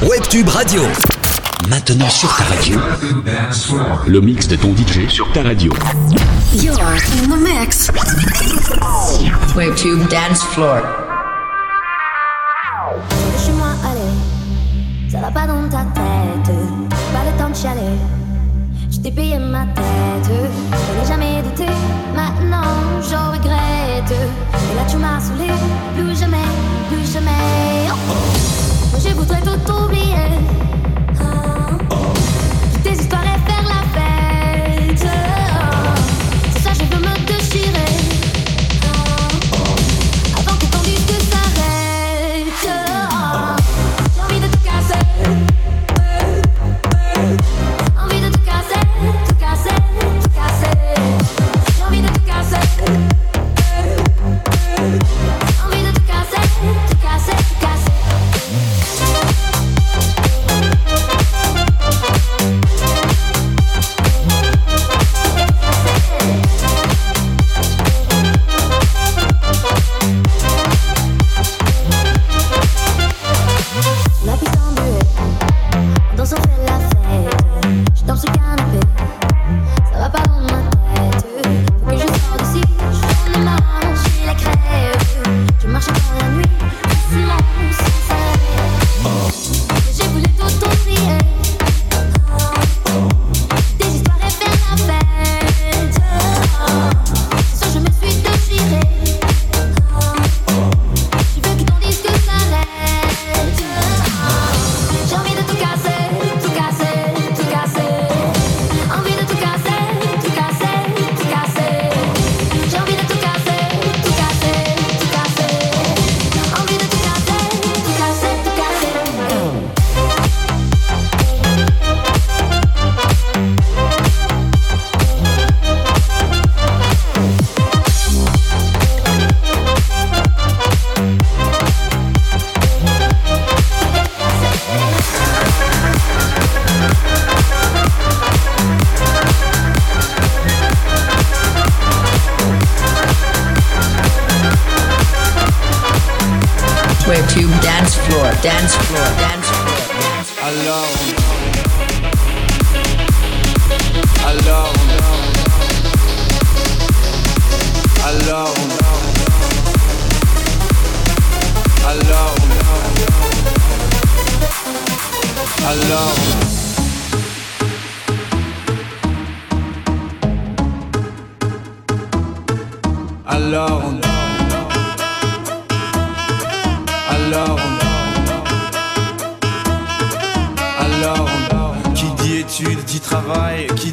Webtube Radio. Maintenant sur ta radio. Le mix de ton DJ sur ta radio. You're in the mix. Webtube Dance Floor. chez moi, allez, ça va pas dans ta tête. Pas le temps de chialer, je t'ai payé ma tête. Je n'ai jamais douté, maintenant je regrette. Et là tu m'as saoulé, plus jamais, plus jamais. Oh. Je voudrais tout oublier. Alors, alors, alors, qui dit études dit travail, qui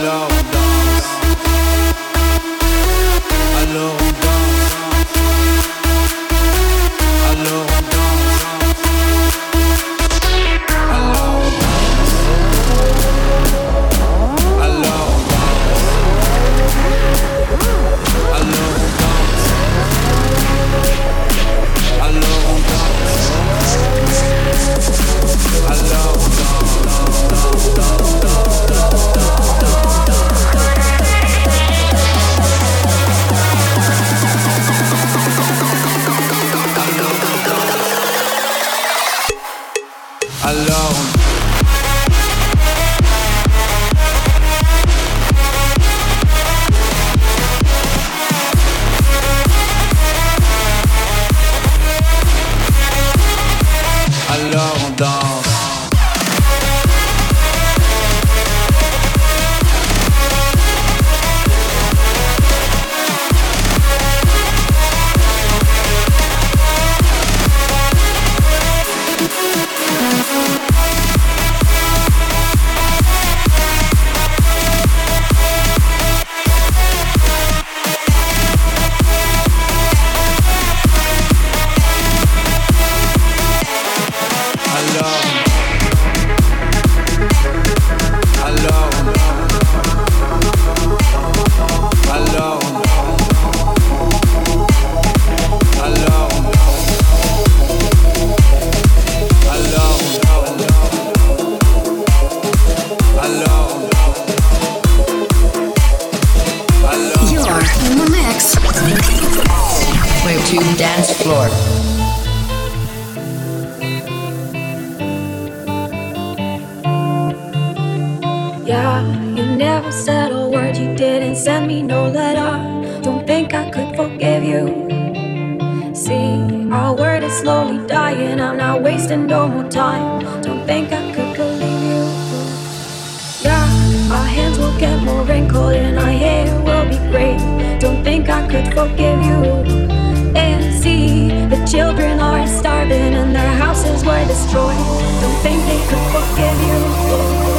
Alors danse. Our word is slowly dying, I'm not wasting no more time. Don't think I could believe you. Yeah, our hands will get more wrinkled and our hair will be gray. Don't think I could forgive you. And see, the children are starving and their houses were destroyed. Don't think they could forgive you.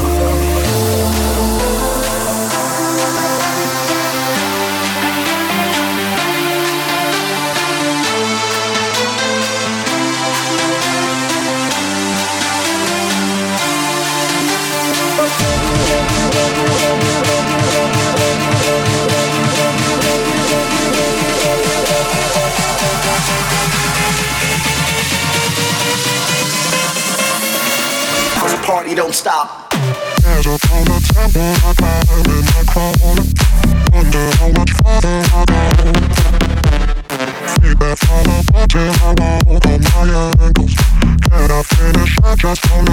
Party don't stop. There's a temple, I climb in. Wonder how much farther I go. Bottom, I walk on my ankles. Can I finish? I just don't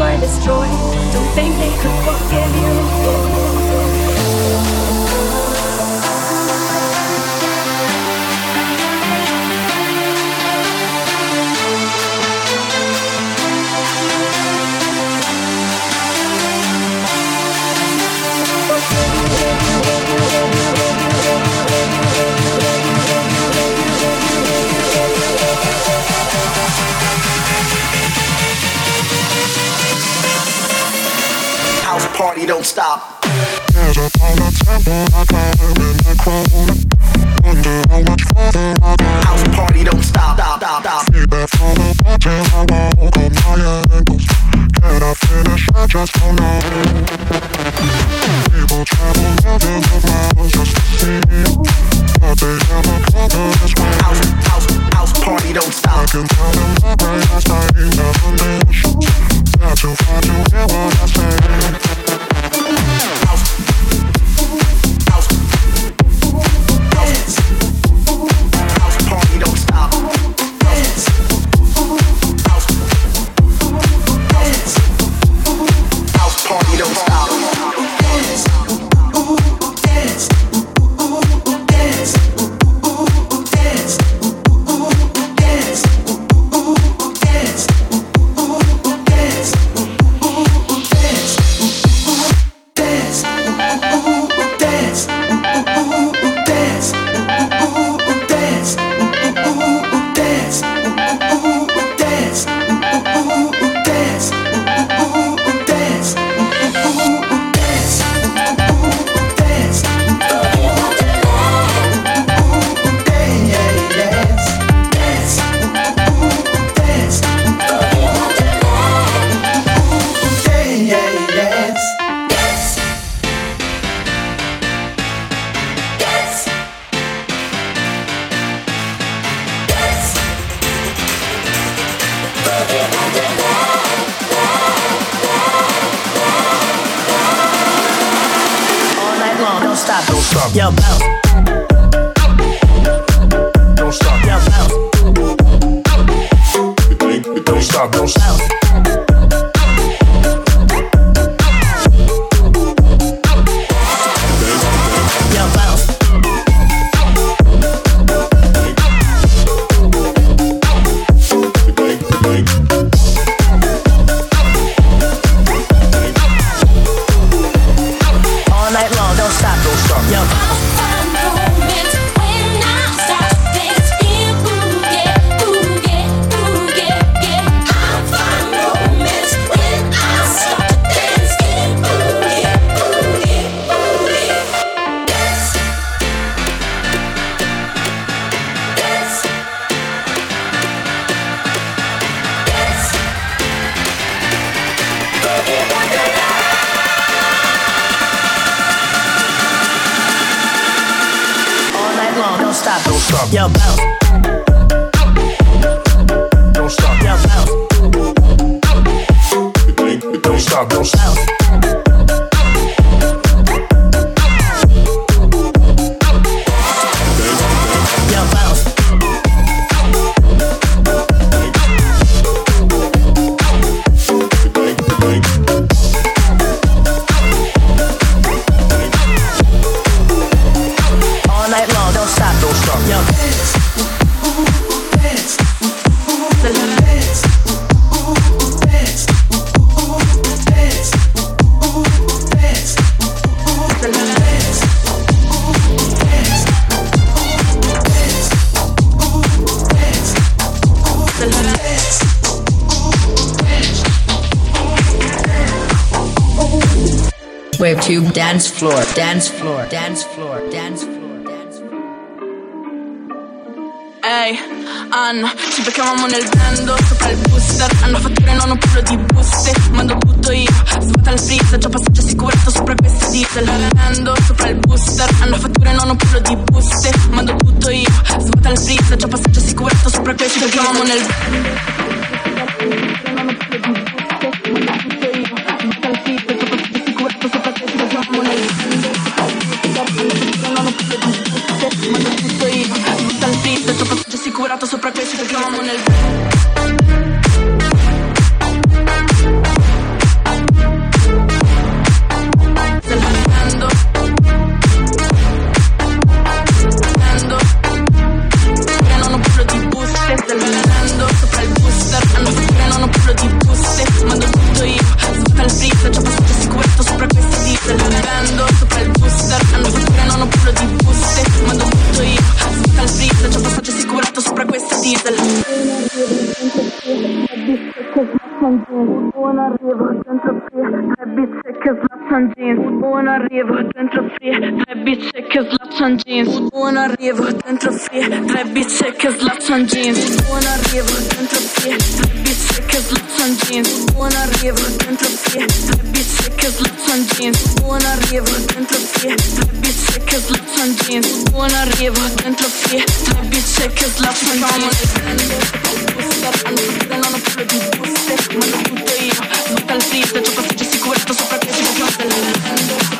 were destroyed. Don't think they could forgive you. Party don't stop. There's a I climb in the. Wonder how much farther I. House party don't stop. Feedback from the bottom, I walk on my ankles. Can I finish? I just don't know. People travel of miles just to see but they. House, house, house party don't stop. I can tell them ever been. Got to hear what I say. Yeah. Wave tube dance floor, dance floor, dance floor, dance floor. Ehi, Anna, ci beccavamo nel vendo Sopra il booster, hanno fatture non un puro di buste Mando tutto io, svuota il freezer Già passaggio assicurato sopra questa diesel. Vendo sopra il booster, hanno fatture non un puro di buste Mando tutto io, svuota il freezer Già passaggio assicurato sopra questa Ci beccavamo nel Assicurato che slaccian jeans. Buon arrivo, dentro free, tre bizze che slaccian jeans. Buon arrivo, dentro free, tre bizze che slaccian jeans. Buon arrivo, dentro free, tre bizze che slaccian jeans. Buon arrivo, dentro free, tre bizze che slaccian jeans. Buon arrivo, dentro free, tre bizze che slaccian jeans. Hanno fatture non ho più di buste Mando tutto io, svuota il freezer C'ho passaggio assicurato sopra questi che del Hanno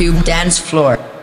Webtube Dance Floor.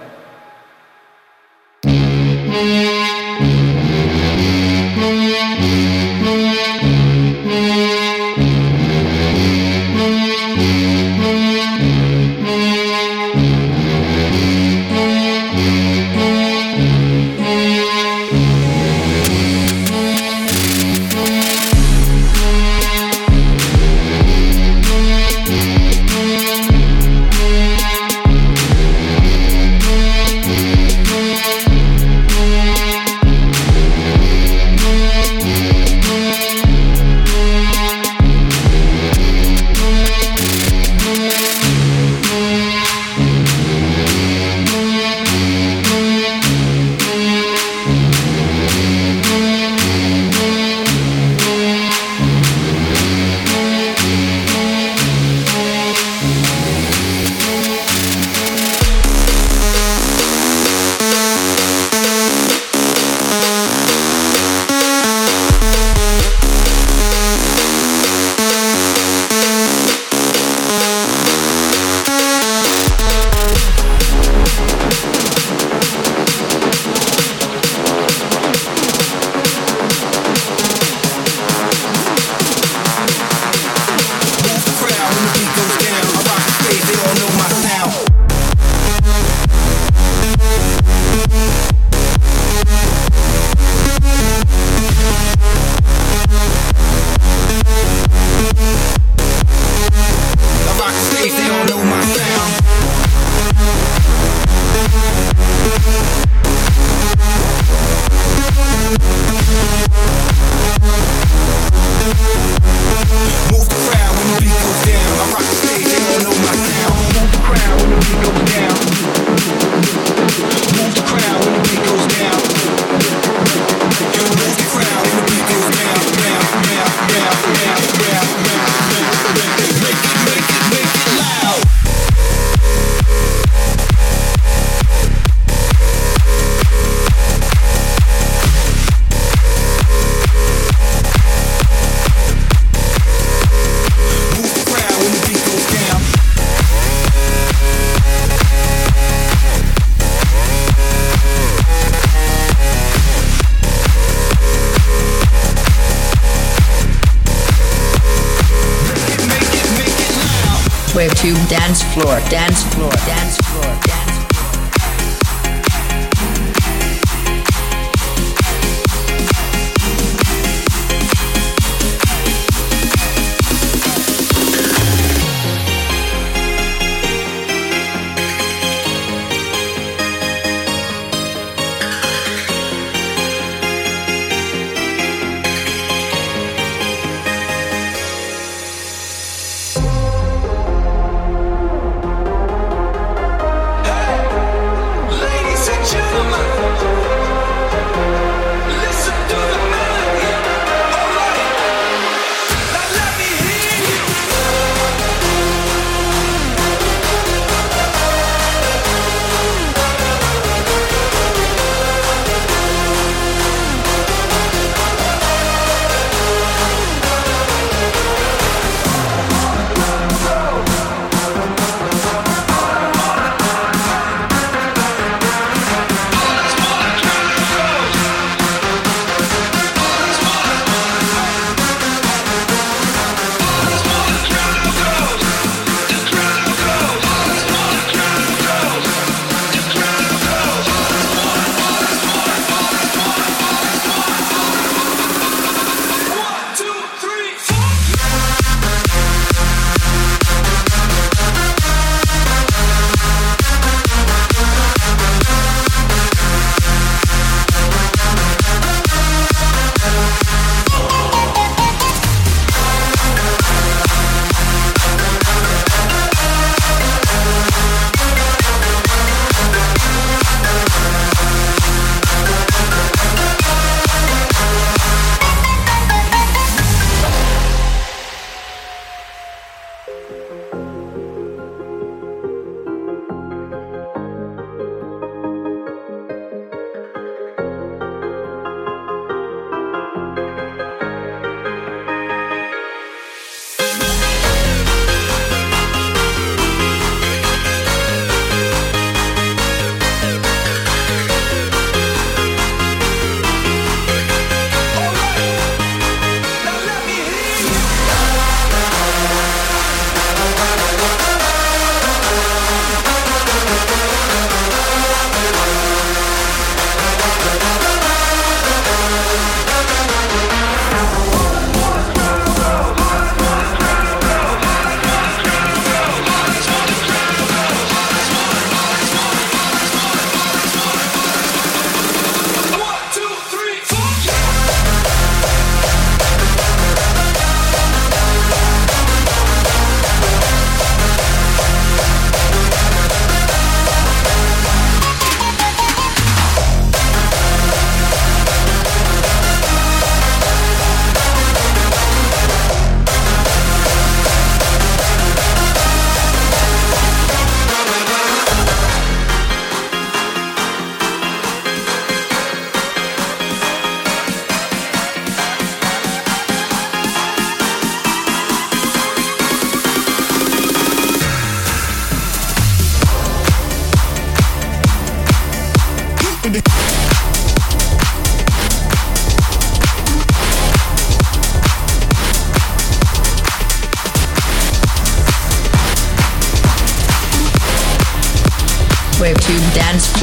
Dance Floor. Dance Floor. Dance Floor.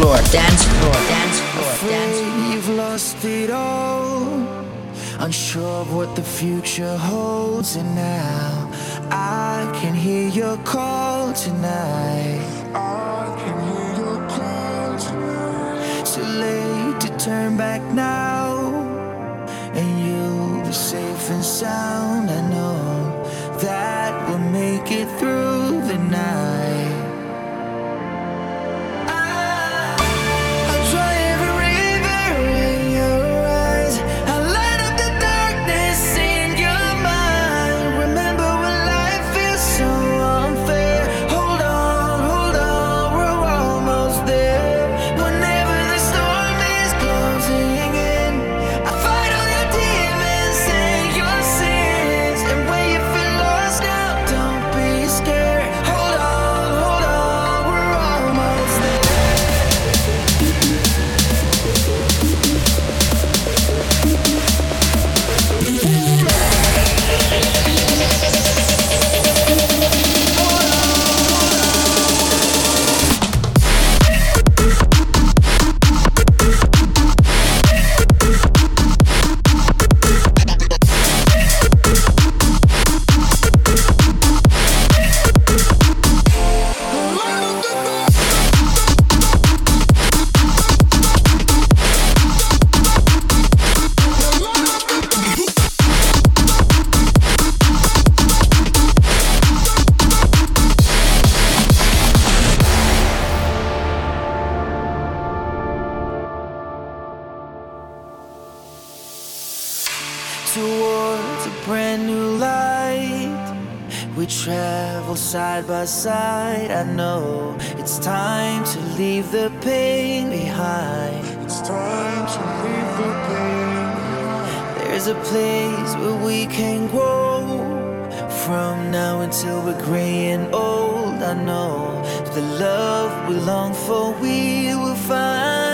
Floor, dance floor, dance floor, dance floor. You've lost it all, unsure of what the future holds, and now I can hear your call tonight. I can hear your call tonight. Too late to turn back now, and you'll be safe and sound. Side by side. I know it's time to leave the pain behind. It's time to leave the pain behind. There's a place where we can grow from now until we're gray and old. I know the love we long for we will find.